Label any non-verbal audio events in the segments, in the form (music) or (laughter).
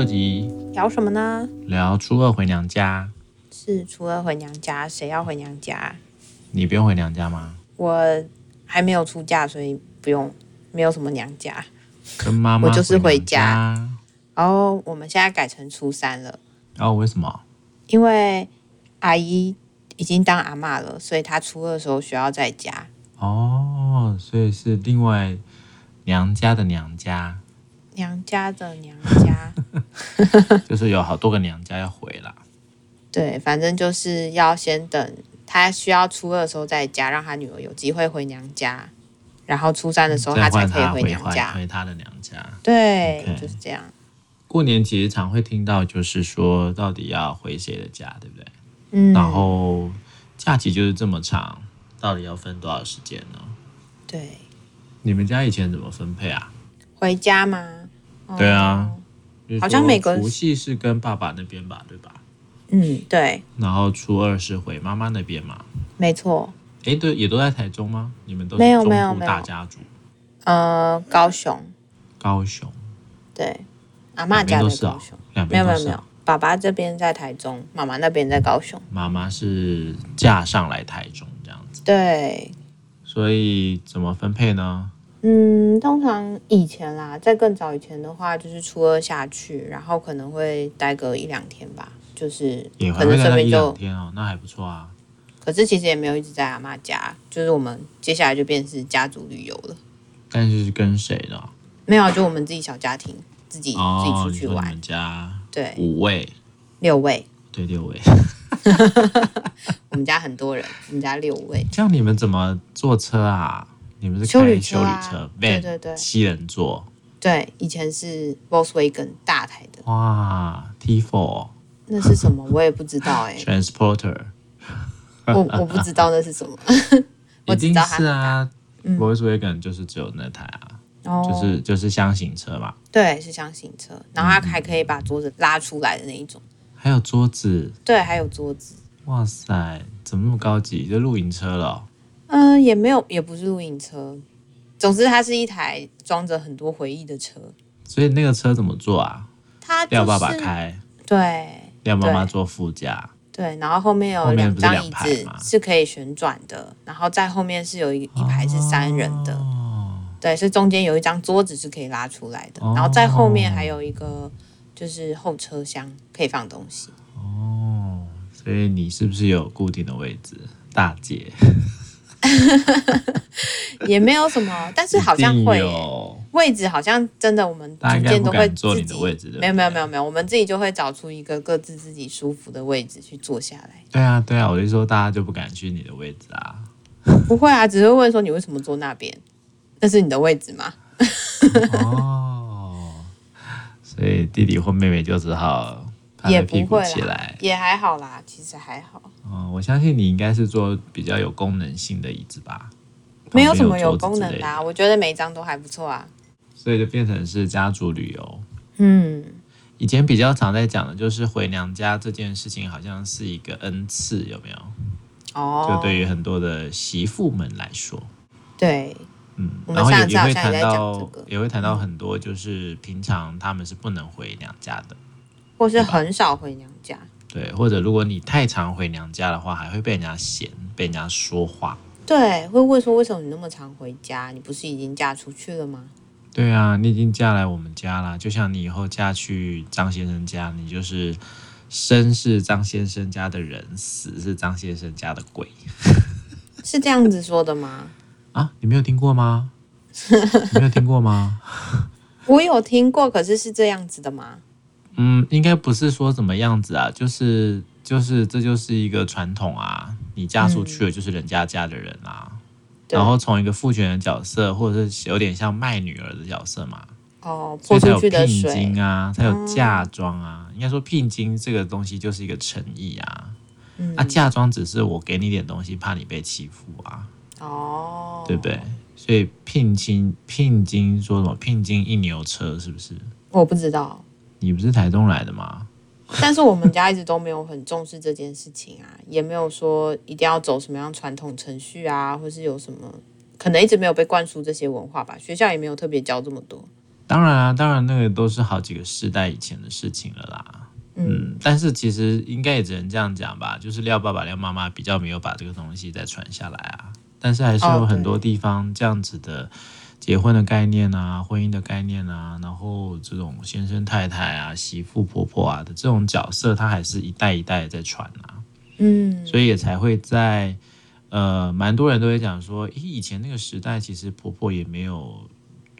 特辑，聊什么呢？聊初二回娘家。是初二回娘家，谁要回娘家？你不用回娘家吗？我还没有出嫁，所以不用，没有什么娘家。跟妈妈，我就是回家。然后、oh, 我们现在改成初三了。哦，为什么？因为阿姨已经当阿妈了，所以她初二的时候需要在家。哦，所以是另外娘家的娘家。娘家的娘家，(laughs) 就是有好多个娘家要回啦。对，反正就是要先等他需要初二的时候在家，让他女儿有机会回娘家，然后初三的时候他才可以回娘家，回他的娘家。对，Okay. 就是这样。过年其实常会听到，就是说到底要回谁的家，对不对？嗯。然后假期就是这么长，到底要分多少时间呢？对。你们家以前怎么分配啊？回家吗？对啊，好像每个除夕是跟爸爸那边吧，对吧？嗯，对。然后初二是回妈妈那边嘛？没错。哎，对，也都在台中吗？你们都是中部大家族？呃，高雄。高雄。对，阿嬷家在高雄。两边都是哦？两边都是哦？没有没有没有，爸爸这边在台中，妈妈那边在高雄。妈妈是嫁上来台中这样子。对。所以怎么分配呢？嗯，通常以前啦，在更早以前的话，就是初二下去，然后可能会待个一两天吧，就是可能顺便就一天哦，那还不错啊。可是其实也没有一直在阿妈家，就是我们接下来就变成是家族旅游了。但是是跟谁呢？没有，就我们自己小家庭，自己、哦、自己出去玩。家对五位、六位，对六位。(laughs) 我们家很多人，我们家六位。这样你们怎么坐车啊？你们是开修理车，啊、对对对，七人座。对，以前是 Volkswagen 大台的。哇，T4，那是什么？我也不知道哎、(laughs) 欸。Transporter，我我不知道那是什么。(laughs) 我知道是啊、嗯、，Volkswagen 就是只有那台啊，哦、就是就是箱型车嘛。对，是箱型车，然后它还可以把桌子拉出来的那一种。还有桌子？对，还有桌子。哇塞，怎么那么高级？就露营车了、哦。嗯、呃，也没有，也不是露营车。总之，它是一台装着很多回忆的车。所以那个车怎么坐啊？他廖爸爸开，对，要妈妈坐副驾，对。然后后面有两张椅子是可以旋转的，然后在后面是有一一排是三人的，哦、对，是中间有一张桌子是可以拉出来的，哦、然后在后面还有一个就是后车厢可以放东西。哦，所以你是不是有固定的位置，大姐？(laughs) 也没有什么，但是好像会位置好像真的，我们逐渐都会坐你的位置的。没有没有没有没有，我们自己就会找出一个各自自己舒服的位置去坐下来。对啊对啊，我就说大家就不敢去你的位置啊。不会啊，只是问说你为什么坐那边？那是你的位置吗？哦，所以弟弟或妹妹就只好。也不会啦，也还好啦，其实还好。嗯，我相信你应该是坐比较有功能性的椅子吧？没有什么有功能的啊，我觉得每一张都还不错啊。所以就变成是家族旅游。嗯，以前比较常在讲的就是回娘家这件事情，好像是一个恩赐，有没有？哦，就对于很多的媳妇们来说，对，嗯，然后也也会谈到，也会谈到很多，就是平常他们是不能回娘家的。或是很少回娘家，对，或者如果你太常回娘家的话，还会被人家嫌，被人家说话。对，会问说为什么你那么常回家？你不是已经嫁出去了吗？对啊，你已经嫁来我们家了，就像你以后嫁去张先生家，你就是生是张先生家的人，死是张先生家的鬼。是这样子说的吗？(laughs) 啊，你没有听过吗？(laughs) 你没有听过吗？(laughs) 我有听过，可是是这样子的吗？嗯，应该不是说怎么样子啊，就是就是这就是一个传统啊。你嫁出去了就是人家家的人啊，嗯、然后从一个父权的角色，或者是有点像卖女儿的角色嘛。哦，所以才有聘金啊，才有嫁妆啊。嗯、应该说聘金这个东西就是一个诚意啊。嗯、啊，嫁妆只是我给你点东西，怕你被欺负啊。哦，对不对？所以聘金聘金说什么聘金一牛车是不是？我不知道。你不是台中来的吗？但是我们家一直都没有很重视这件事情啊，(laughs) 也没有说一定要走什么样传统程序啊，或是有什么可能一直没有被灌输这些文化吧。学校也没有特别教这么多。当然啊，当然那个都是好几个世代以前的事情了啦。嗯，但是其实应该也只能这样讲吧，就是廖爸爸、廖妈妈比较没有把这个东西再传下来啊。但是还是有很多地方这样子的结婚的概念啊、婚姻的概念啊，然后这种先生太太啊、媳妇婆婆啊的这种角色，它还是一代一代在传啊。嗯，所以也才会在呃，蛮多人都会讲说，以前那个时代其实婆婆也没有。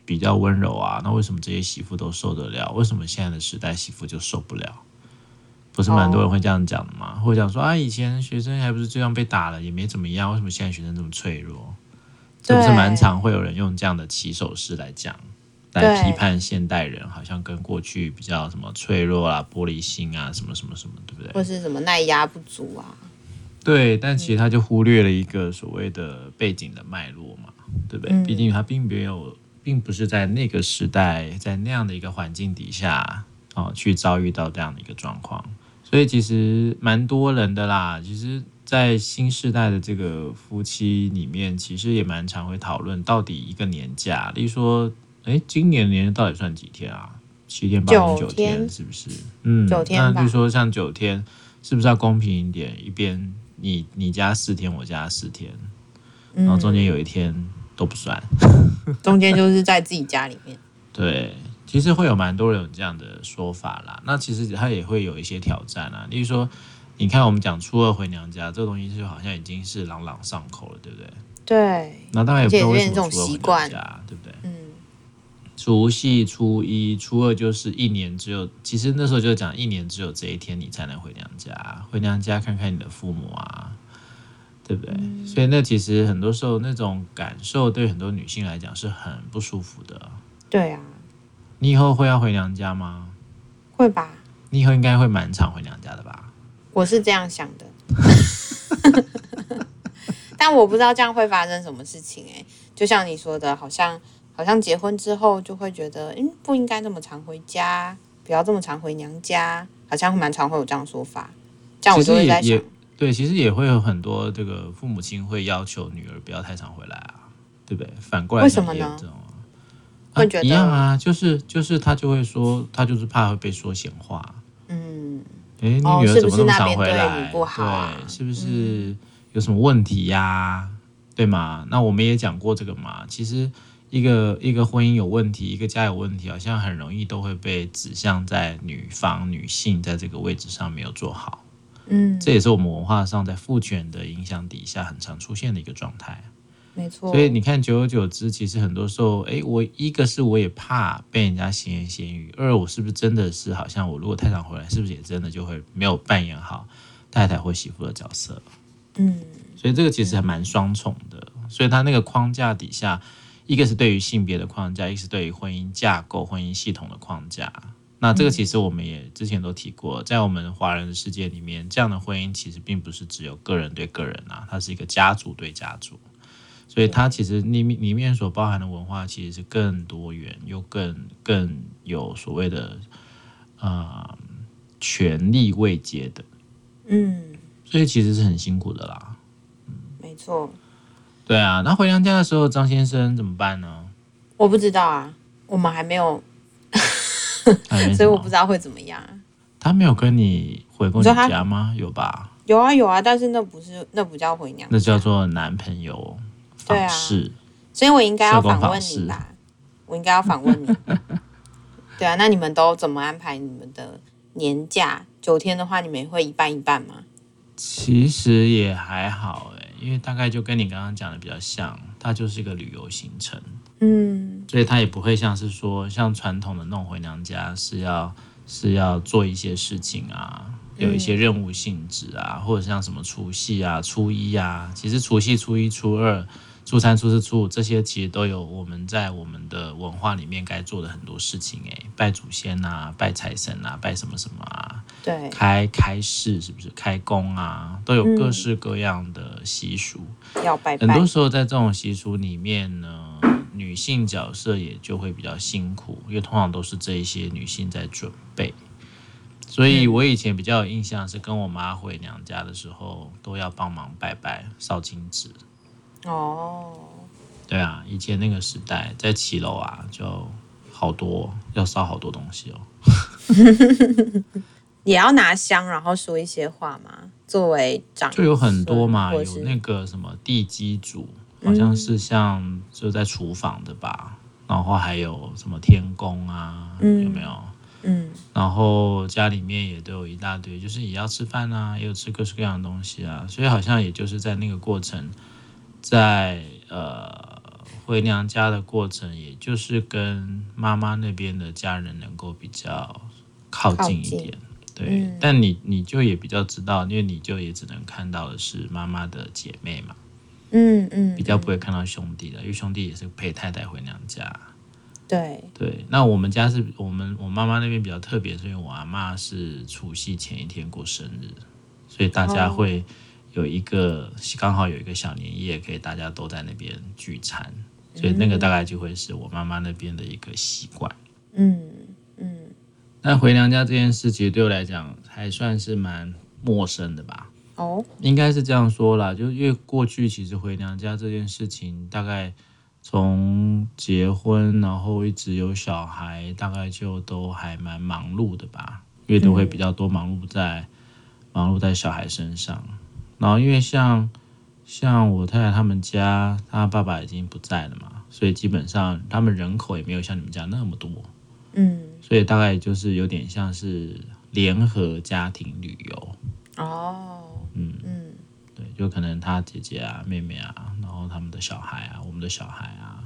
比较温柔啊，那为什么这些媳妇都受得了？为什么现在的时代媳妇就受不了？不是蛮多人会这样讲的吗？Oh. 或者讲说啊，以前学生还不是这样被打了，也没怎么样，为什么现在学生这么脆弱？是不是蛮常会有人用这样的起手式来讲，来批判现代人，好像跟过去比较什么脆弱啊、玻璃心啊，什么什么什么，对不对？或是什么耐压不足啊？对，但其实他就忽略了一个所谓的背景的脉络嘛，对不对？嗯、毕竟他并没有。并不是在那个时代，在那样的一个环境底下，哦，去遭遇到这样的一个状况，所以其实蛮多人的啦。其实，在新时代的这个夫妻里面，其实也蛮常会讨论到底一个年假，例如说，哎，今年年到底算几天啊？七天、八天、九天，是不是？嗯，九天。那就说像九天，是不是要公平一点？一边你你加四天，我加四天，然后中间有一天。都不算，中间就是在自己家里面。(laughs) 对，其实会有蛮多人有这样的说法啦。那其实他也会有一些挑战啊。例如说，你看我们讲初二回娘家这个东西，就好像已经是朗朗上口了，对不对？对。那当然也不知道为什么初二回娘家，对不对？嗯。除夕、初一、初二就是一年只有，其实那时候就讲一年只有这一天你才能回娘家，回娘家看看你的父母啊。对不对？嗯、所以那其实很多时候那种感受，对很多女性来讲是很不舒服的。对啊。你以后会要回娘家吗？会吧。你以后应该会蛮常回娘家的吧？我是这样想的。(laughs) 但我不知道这样会发生什么事情哎。就像你说的，好像好像结婚之后就会觉得，嗯，不应该这么常回家，不要这么常回娘家，好像蛮常会有这样说法。这样我就会在想。对，其实也会有很多这个父母亲会要求女儿不要太常回来啊，对不对？反过来为什么呢？会觉得一样啊，就是就是他就会说，他就是怕会被说闲话。嗯，哎，你女儿怎么那么常回来？哦、是不是对，是不是有什么问题呀、啊？嗯、对吗？那我们也讲过这个嘛。其实一个一个婚姻有问题，一个家有问题，好像很容易都会被指向在女方女性在这个位置上没有做好。嗯，这也是我们文化上在父权的影响底下很常出现的一个状态。没错，所以你看，久而久之，其实很多时候，哎，我一个是我也怕被人家闲言闲语，二我是不是真的是好像我如果太常回来，是不是也真的就会没有扮演好太太或媳妇的角色？嗯，所以这个其实还蛮双重的。所以他那个框架底下，一个是对于性别的框架，一个是对于婚姻架构、婚姻系统的框架。那这个其实我们也之前都提过，在我们华人的世界里面，这样的婚姻其实并不是只有个人对个人啊，它是一个家族对家族，所以它其实里面里面所包含的文化其实是更多元又更更有所谓的呃权力位阶的，嗯，所以其实是很辛苦的啦，嗯，没错，对啊，那回娘家的时候，张先生怎么办呢？我不知道啊，我们还没有。(laughs) 所以我不知道会怎么样。他没有跟你回过娘家吗？有吧？有啊有啊，但是那不是那不叫回娘家，那叫做男朋友访视。所以我应该要访问你吧？我应该要访问你。(laughs) 对啊，那你们都怎么安排你们的年假？九天的话，你们会一半一半吗？其实也还好哎，因为大概就跟你刚刚讲的比较像，它就是一个旅游行程。嗯，所以它也不会像是说，像传统的弄回娘家是要是要做一些事情啊，有一些任务性质啊，或者像什么除夕啊、初一啊，其实除夕、初一、初二、初三、初四、初五这些，其实都有我们在我们的文化里面该做的很多事情诶，拜祖先啊，拜财神啊，拜什么什么啊，对，开开市是不是？开工啊，都有各式各样的习俗，要拜拜。很多时候在这种习俗里面呢。女性角色也就会比较辛苦，因为通常都是这一些女性在准备。所以我以前比较有印象是跟我妈回娘家的时候，都要帮忙拜拜烧金纸。哦，对啊，以前那个时代在骑楼啊，就好多，要烧好多东西哦。(laughs) 也要拿香，然后说一些话嘛？作为长就有很多嘛，有那个什么地基主，好像是像就在厨房的吧。嗯、然后还有什么天宫啊，嗯、有没有？嗯。然后家里面也都有一大堆，就是也要吃饭啊，也有吃各式各样的东西啊。所以好像也就是在那个过程，在呃。回娘家的过程，也就是跟妈妈那边的家人能够比较靠近一点，对。嗯、但你你就也比较知道，因为你就也只能看到的是妈妈的姐妹嘛，嗯嗯，比较不会看到兄弟的，因为兄弟也是陪太太回娘家。对对，那我们家是我们我妈妈那边比较特别，是因为我阿妈是除夕前一天过生日，所以大家会有一个刚好有一个小年夜，可以大家都在那边聚餐。所以那个大概就会是我妈妈那边的一个习惯。嗯嗯。那回娘家这件事，其实对我来讲还算是蛮陌生的吧？哦，应该是这样说啦，就因为过去其实回娘家这件事情，大概从结婚然后一直有小孩，大概就都还蛮忙碌的吧，因为都会比较多忙碌在忙碌在小孩身上。然后因为像。像我太太他们家，他爸爸已经不在了嘛，所以基本上他们人口也没有像你们家那么多，嗯，所以大概就是有点像是联合家庭旅游。哦，嗯。嗯，对，就可能他姐姐啊、妹妹啊，然后他们的小孩啊、我们的小孩啊，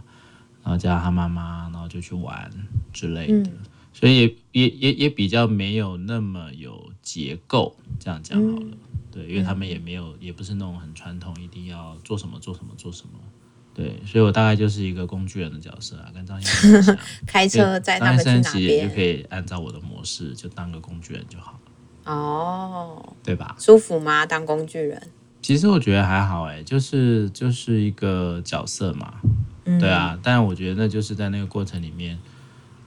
然后加上他妈妈，然后就去玩之类的，嗯、所以也也也也比较没有那么有结构，这样讲好了。嗯对，因为他们也没有，嗯、也不是那种很传统，一定要做什么做什么做什么。对，所以我大概就是一个工具人的角色啊，跟张先生 (laughs) 开车载他们去哪边，就可以按照我的模式，就当个工具人就好了。哦，对吧？舒服吗？当工具人？其实我觉得还好，哎，就是就是一个角色嘛。嗯、对啊，但我觉得那就是在那个过程里面。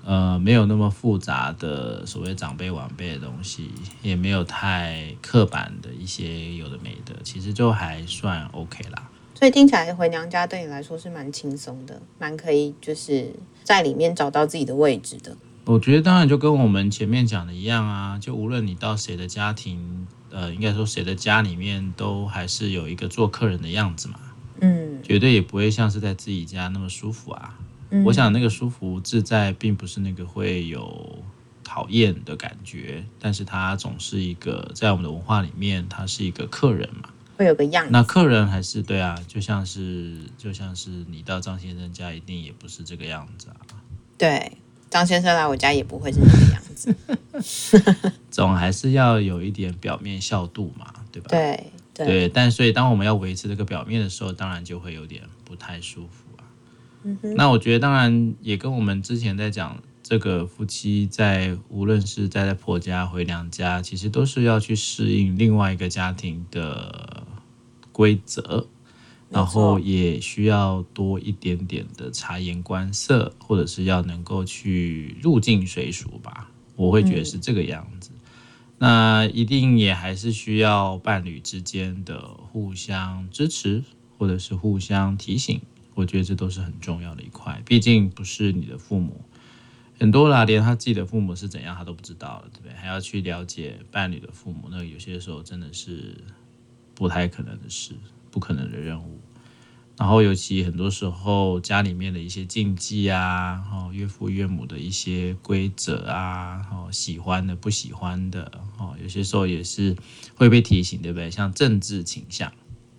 呃，没有那么复杂的所谓长辈晚辈的东西，也没有太刻板的一些有的没的，其实就还算 OK 啦。所以听起来回娘家对你来说是蛮轻松的，蛮可以就是在里面找到自己的位置的。我觉得当然就跟我们前面讲的一样啊，就无论你到谁的家庭，呃，应该说谁的家里面，都还是有一个做客人的样子嘛。嗯，绝对也不会像是在自己家那么舒服啊。我想那个舒服自在，并不是那个会有讨厌的感觉，但是他总是一个在我们的文化里面，他是一个客人嘛，会有个样子。那客人还是对啊，就像是就像是你到张先生家，一定也不是这个样子啊。对，张先生来我家也不会是那个样子，(laughs) 总还是要有一点表面笑度嘛，对吧？对对，对。但所以当我们要维持这个表面的时候，当然就会有点不太舒服。那我觉得当然也跟我们之前在讲这个夫妻在无论是待在婆家回娘家，其实都是要去适应另外一个家庭的规则，然后也需要多一点点的察言观色，或者是要能够去入境随俗吧。我会觉得是这个样子。那一定也还是需要伴侣之间的互相支持，或者是互相提醒。我觉得这都是很重要的一块，毕竟不是你的父母，很多啦，连他自己的父母是怎样，他都不知道了，对不对？还要去了解伴侣的父母，那有些时候真的是不太可能的事，不可能的任务。然后尤其很多时候家里面的一些禁忌啊，哦，岳父岳母的一些规则啊，哦，喜欢的不喜欢的，哦，有些时候也是会被提醒，对不对？像政治倾向。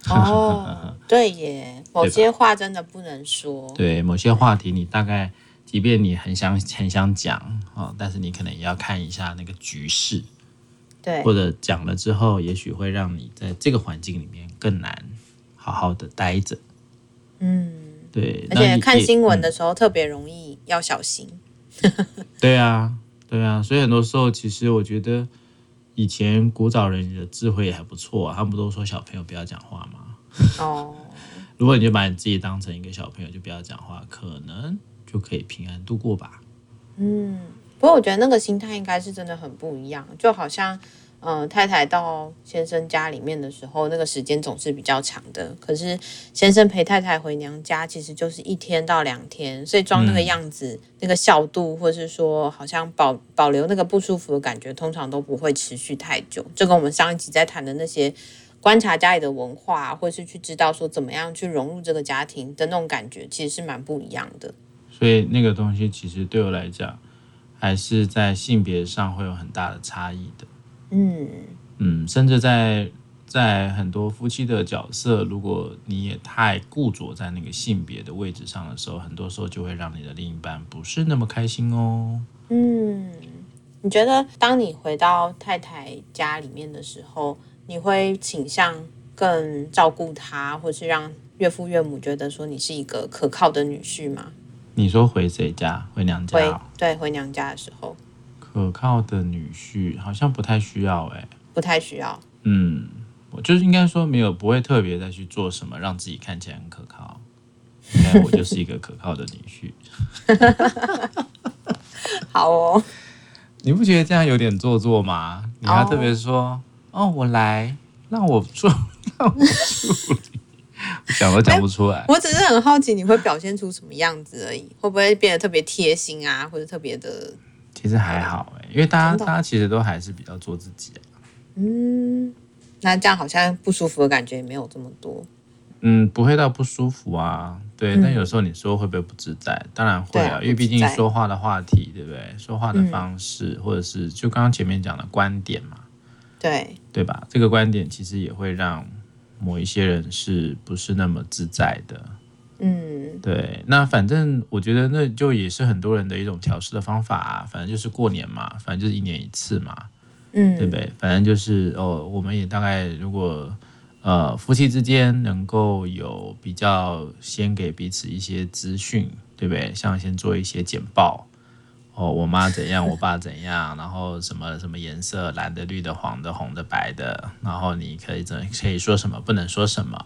哦，(laughs) 对耶，某些话真的不能说。对，某些话题你大概，即便你很想很想讲哦，但是你可能也要看一下那个局势。对，或者讲了之后，也许会让你在这个环境里面更难好好的待着。嗯，对，而且看新闻的时候特别容易要小心。对啊，对啊，所以很多时候其实我觉得。以前古早人的智慧也还不错啊，他们不都说小朋友不要讲话吗？哦，(laughs) 如果你就把你自己当成一个小朋友，就不要讲话，可能就可以平安度过吧。嗯，不过我觉得那个心态应该是真的很不一样，就好像嗯、太太到先生家里面的时候，那个时间总是比较长的。可是先生陪太太回娘家，其实就是一天到两天，所以装那个样子，那个效度，或是说好像保保留那个不舒服的感觉，通常都不会持续太久。就跟我们上一集在谈的那些观察家里的文化，或是去知道说怎么样去融入这个家庭的那种感觉，其实是蛮不一样的。所以那个东西其实对我来讲，还是在性别上会有很大的差异的。嗯嗯，甚至在在很多夫妻的角色，如果你也太固着在那个性别的位置上的时候，很多时候就会让你的另一半不是那么开心哦。嗯，你觉得当你回到太太家里面的时候，你会倾向更照顾她，或是让岳父岳母觉得说你是一个可靠的女婿吗？你说回谁家？回娘家？回，对，回娘家的时候。可靠的女婿好像不太需要哎、欸，不太需要。嗯，我就是应该说没有，不会特别再去做什么让自己看起来很可靠。应该我就是一个可靠的女婿。(laughs) 好哦，你不觉得这样有点做作吗？你还特别说哦，哦，我来，让我做，(laughs) 让我处理，讲都讲不出来。我只是很好奇你会表现出什么样子而已，会不会变得特别贴心啊，或者特别的？其实还好哎，因为大家大家其实都还是比较做自己啊。嗯，那这样好像不舒服的感觉也没有这么多。嗯，不会到不舒服啊。对，嗯、但有时候你说会不会不自在？当然会啊，啊因为毕竟说话的话题，对不对？说话的方式，嗯、或者是就刚刚前面讲的观点嘛。对，对吧？这个观点其实也会让某一些人是不是那么自在的。嗯，对，那反正我觉得那就也是很多人的一种调试的方法啊，反正就是过年嘛，反正就是一年一次嘛，嗯，对不对？反正就是哦，我们也大概如果呃夫妻之间能够有比较先给彼此一些资讯，对不对？像先做一些简报，哦，我妈怎样，我爸怎样，然后什么什么颜色，蓝的、绿的、黄的、红的、白的，然后你可以怎可以说什么，不能说什么，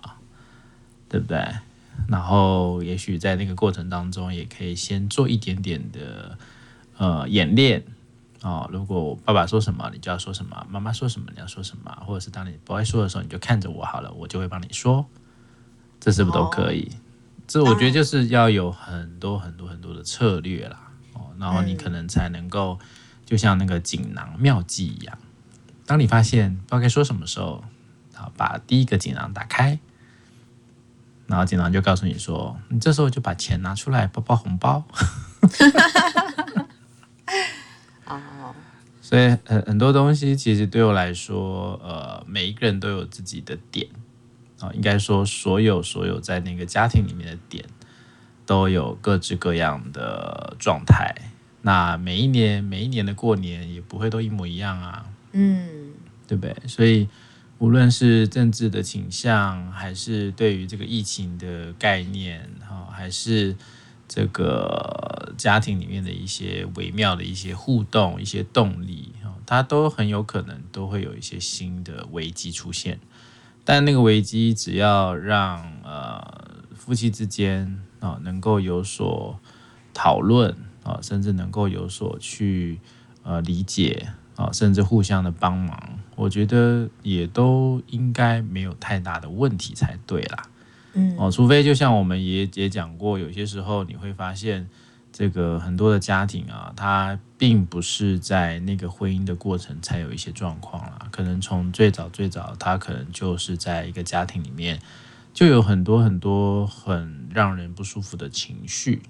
对不对？然后，也许在那个过程当中，也可以先做一点点的呃演练哦。如果爸爸说什么，你就要说什么；妈妈说什么，你要说什么。或者是当你不会说的时候，你就看着我好了，我就会帮你说。这是不是都可以？哦、这我觉得就是要有很多很多很多的策略啦。哦，然后你可能才能够，就像那个锦囊妙计一样，当你发现不知道该说什么时候，好，把第一个锦囊打开。然后经常就告诉你说，你这时候就把钱拿出来包包红包。(laughs) 哦，所以很很多东西其实对我来说，呃，每一个人都有自己的点啊，应该说所有所有在那个家庭里面的点，都有各式各样的状态。那每一年每一年的过年也不会都一模一样啊，嗯，对不对？所以。无论是政治的倾向，还是对于这个疫情的概念，哈，还是这个家庭里面的一些微妙的一些互动、一些动力，哈，它都很有可能都会有一些新的危机出现。但那个危机，只要让呃夫妻之间啊能够有所讨论啊，甚至能够有所去呃理解啊，甚至互相的帮忙。我觉得也都应该没有太大的问题才对啦，嗯。哦，除非就像我们也也讲过，有些时候你会发现，这个很多的家庭啊，它并不是在那个婚姻的过程才有一些状况啦，可能从最早最早，他可能就是在一个家庭里面就有很多很多很让人不舒服的情绪，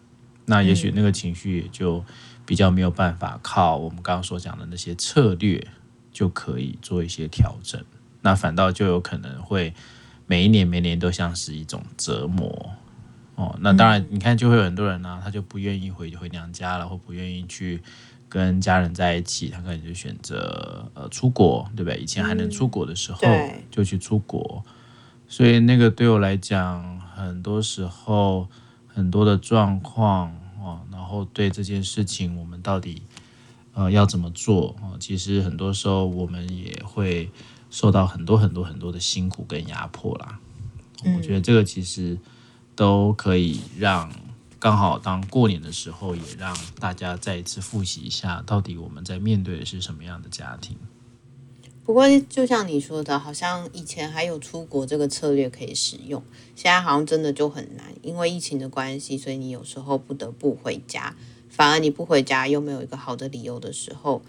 那也许那个情绪也就比较没有办法靠我们刚刚所讲的那些策略。就可以做一些调整，那反倒就有可能会每一年每年都像是一种折磨哦。那当然，你看就会有很多人呢、啊，他就不愿意回回娘家了，或不愿意去跟家人在一起，他可能就选择呃出国，对不对？以前还能出国的时候，就去出国。所以那个对我来讲，很多时候很多的状况哦，然后对这件事情，我们到底。呃，要怎么做啊？其实很多时候我们也会受到很多很多很多的辛苦跟压迫啦。我觉得这个其实都可以让刚好当过年的时候，也让大家再一次复习一下，到底我们在面对的是什么样的家庭。不过就像你说的，好像以前还有出国这个策略可以使用，现在好像真的就很难，因为疫情的关系，所以你有时候不得不回家。反而你不回家又没有一个好的理由的时候，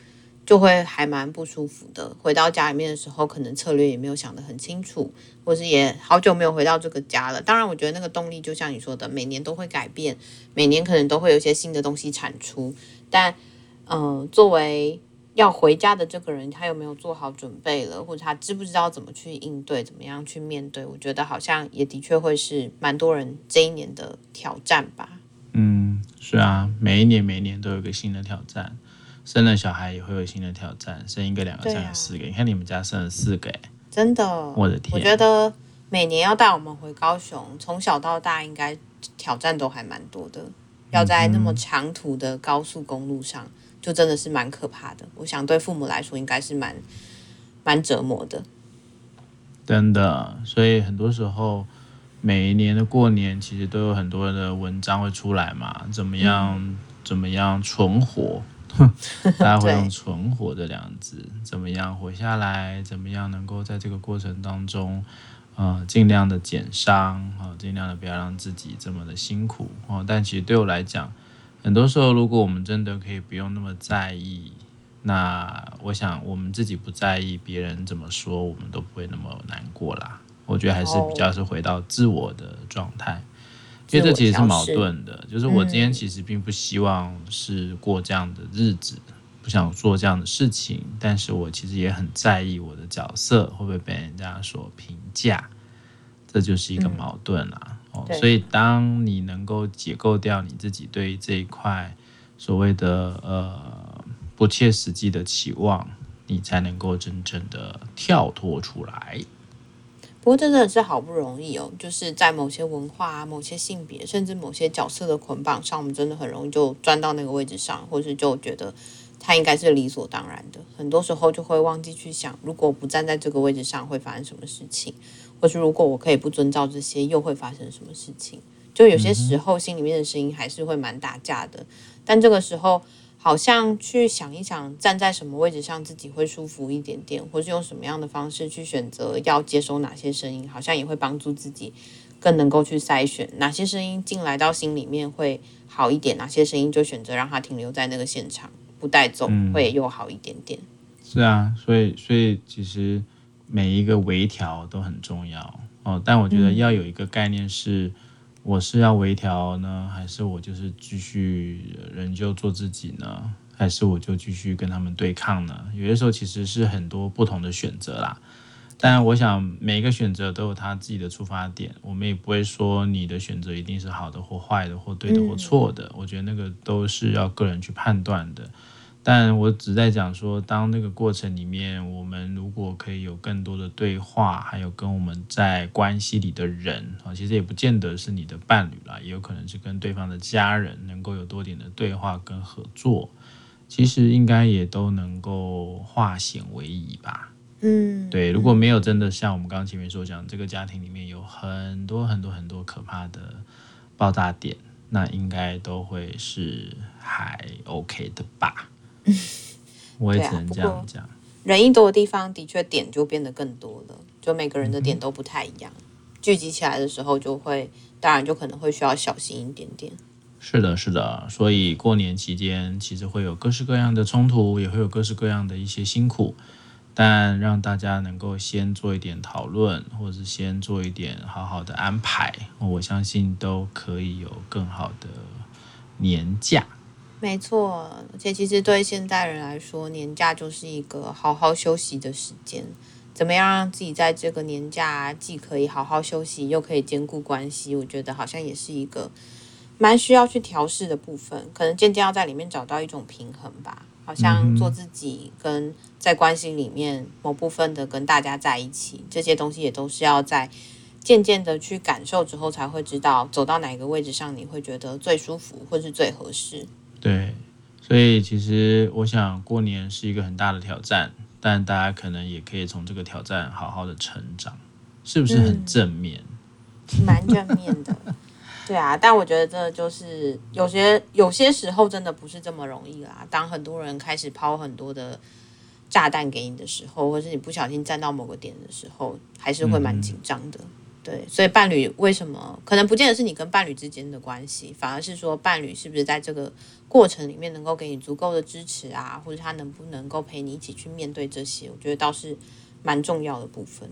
就会还蛮不舒服的。回到家里面的时候，可能策略也没有想得很清楚，或是也好久没有回到这个家了。当然，我觉得那个动力就像你说的，每年都会改变，每年可能都会有一些新的东西产出。但，嗯、作为要回家的这个人，他有没有做好准备了，或者他知不知道怎么去应对，怎么样去面对？我觉得好像也的确会是蛮多人这一年的挑战吧。嗯，是啊，每一年每一年都有一个新的挑战，生了小孩也会有新的挑战，生一个、两个、三个、四个，你看你们家生了四个，真的，我的天，我觉得每年要带我们回高雄，从小到大应该挑战都还蛮多的，要在那么长途的高速公路上，就真的是蛮可怕的。我想对父母来说，应该是蛮蛮折磨的，真的，所以很多时候。每一年的过年，其实都有很多的文章会出来嘛，怎么样，嗯、怎么样存活？(laughs) 大家会用“存活”这两个字，怎么样活下来？怎么样能够在这个过程当中，呃，尽量的减伤啊，尽量的不要让自己这么的辛苦哦。但其实对我来讲，很多时候，如果我们真的可以不用那么在意，那我想我们自己不在意别人怎么说，我们都不会那么难过啦。我觉得还是比较是回到自我的状态，因为这其实是矛盾的。就是我今天其实并不希望是过这样的日子，不想做这样的事情，但是我其实也很在意我的角色会不会被人家所评价，这就是一个矛盾啦。哦，所以当你能够解构掉你自己对于这一块所谓的呃不切实际的期望，你才能够真正的跳脱出来。不过真的是好不容易哦，就是在某些文化啊、某些性别，甚至某些角色的捆绑上，我们真的很容易就钻到那个位置上，或是就觉得它应该是理所当然的。很多时候就会忘记去想，如果不站在这个位置上会发生什么事情，或是如果我可以不遵照这些，又会发生什么事情？就有些时候心里面的声音还是会蛮打架的，但这个时候。好像去想一想，站在什么位置上自己会舒服一点点，或是用什么样的方式去选择要接收哪些声音，好像也会帮助自己更能够去筛选哪些声音进来到心里面会好一点，哪些声音就选择让它停留在那个现场不带走，会又好一点点。嗯，是啊，所以所以其实每一个微调都很重要哦，但我觉得要有一个概念是。我是要微调呢，还是我就是继续仍旧做自己呢？还是我就继续跟他们对抗呢？有些时候其实是很多不同的选择啦。但我想每一个选择都有他自己的出发点，我们也不会说你的选择一定是好的或坏的，或对的或错的。我觉得那个都是要个人去判断的。但我只在讲说，当那个过程里面，我们如果可以有更多的对话，还有跟我们在关系里的人啊，其实也不见得是你的伴侣啦，也有可能是跟对方的家人，能够有多点的对话跟合作，其实应该也都能够化险为夷吧。嗯，对，如果没有真的像我们刚刚前面所讲，这个家庭里面有很多很多很多可怕的爆炸点，那应该都会是还 OK 的吧。我也只能这样讲。人一多的地方，的确点就变得更多了。就每个人的点都不太一样，嗯、聚集起来的时候，就会当然就可能会需要小心一点点。是的，是的。所以过年期间，其实会有各式各样的冲突，也会有各式各样的一些辛苦。但让大家能够先做一点讨论，或者是先做一点好好的安排，我相信都可以有更好的年假。没错，而且其实对现代人来说，年假就是一个好好休息的时间。怎么样让自己在这个年假既可以好好休息，又可以兼顾关系？我觉得好像也是一个蛮需要去调试的部分。可能渐渐要在里面找到一种平衡吧。好像做自己跟在关系里面某部分的跟大家在一起，这些东西也都是要在渐渐的去感受之后，才会知道走到哪个位置上你会觉得最舒服，或是最合适。对，所以其实我想过年是一个很大的挑战，但大家可能也可以从这个挑战好好的成长，是不是很正面？嗯，(laughs) 蛮正面的，对啊。但我觉得这就是有些有些时候真的不是这么容易啦。当很多人开始抛很多的炸弹给你的时候，或是你不小心站到某个点的时候，还是会蛮紧张的。嗯、对，所以伴侣为什么可能不见得是你跟伴侣之间的关系，反而是说伴侣是不是在这个过程里面能够给你足够的支持啊，或者他能不能够陪你一起去面对这些，我觉得倒是蛮重要的部分。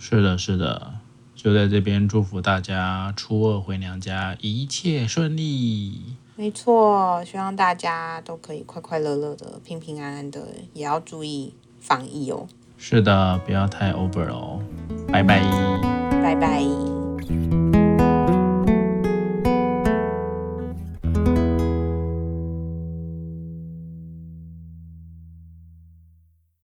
是的，是的，就在这边祝福大家初二回娘家一切顺利。没错，希望大家都可以快快乐乐的、平平安安的，也要注意防疫哦。是的，不要太 over 哦。拜拜，拜拜。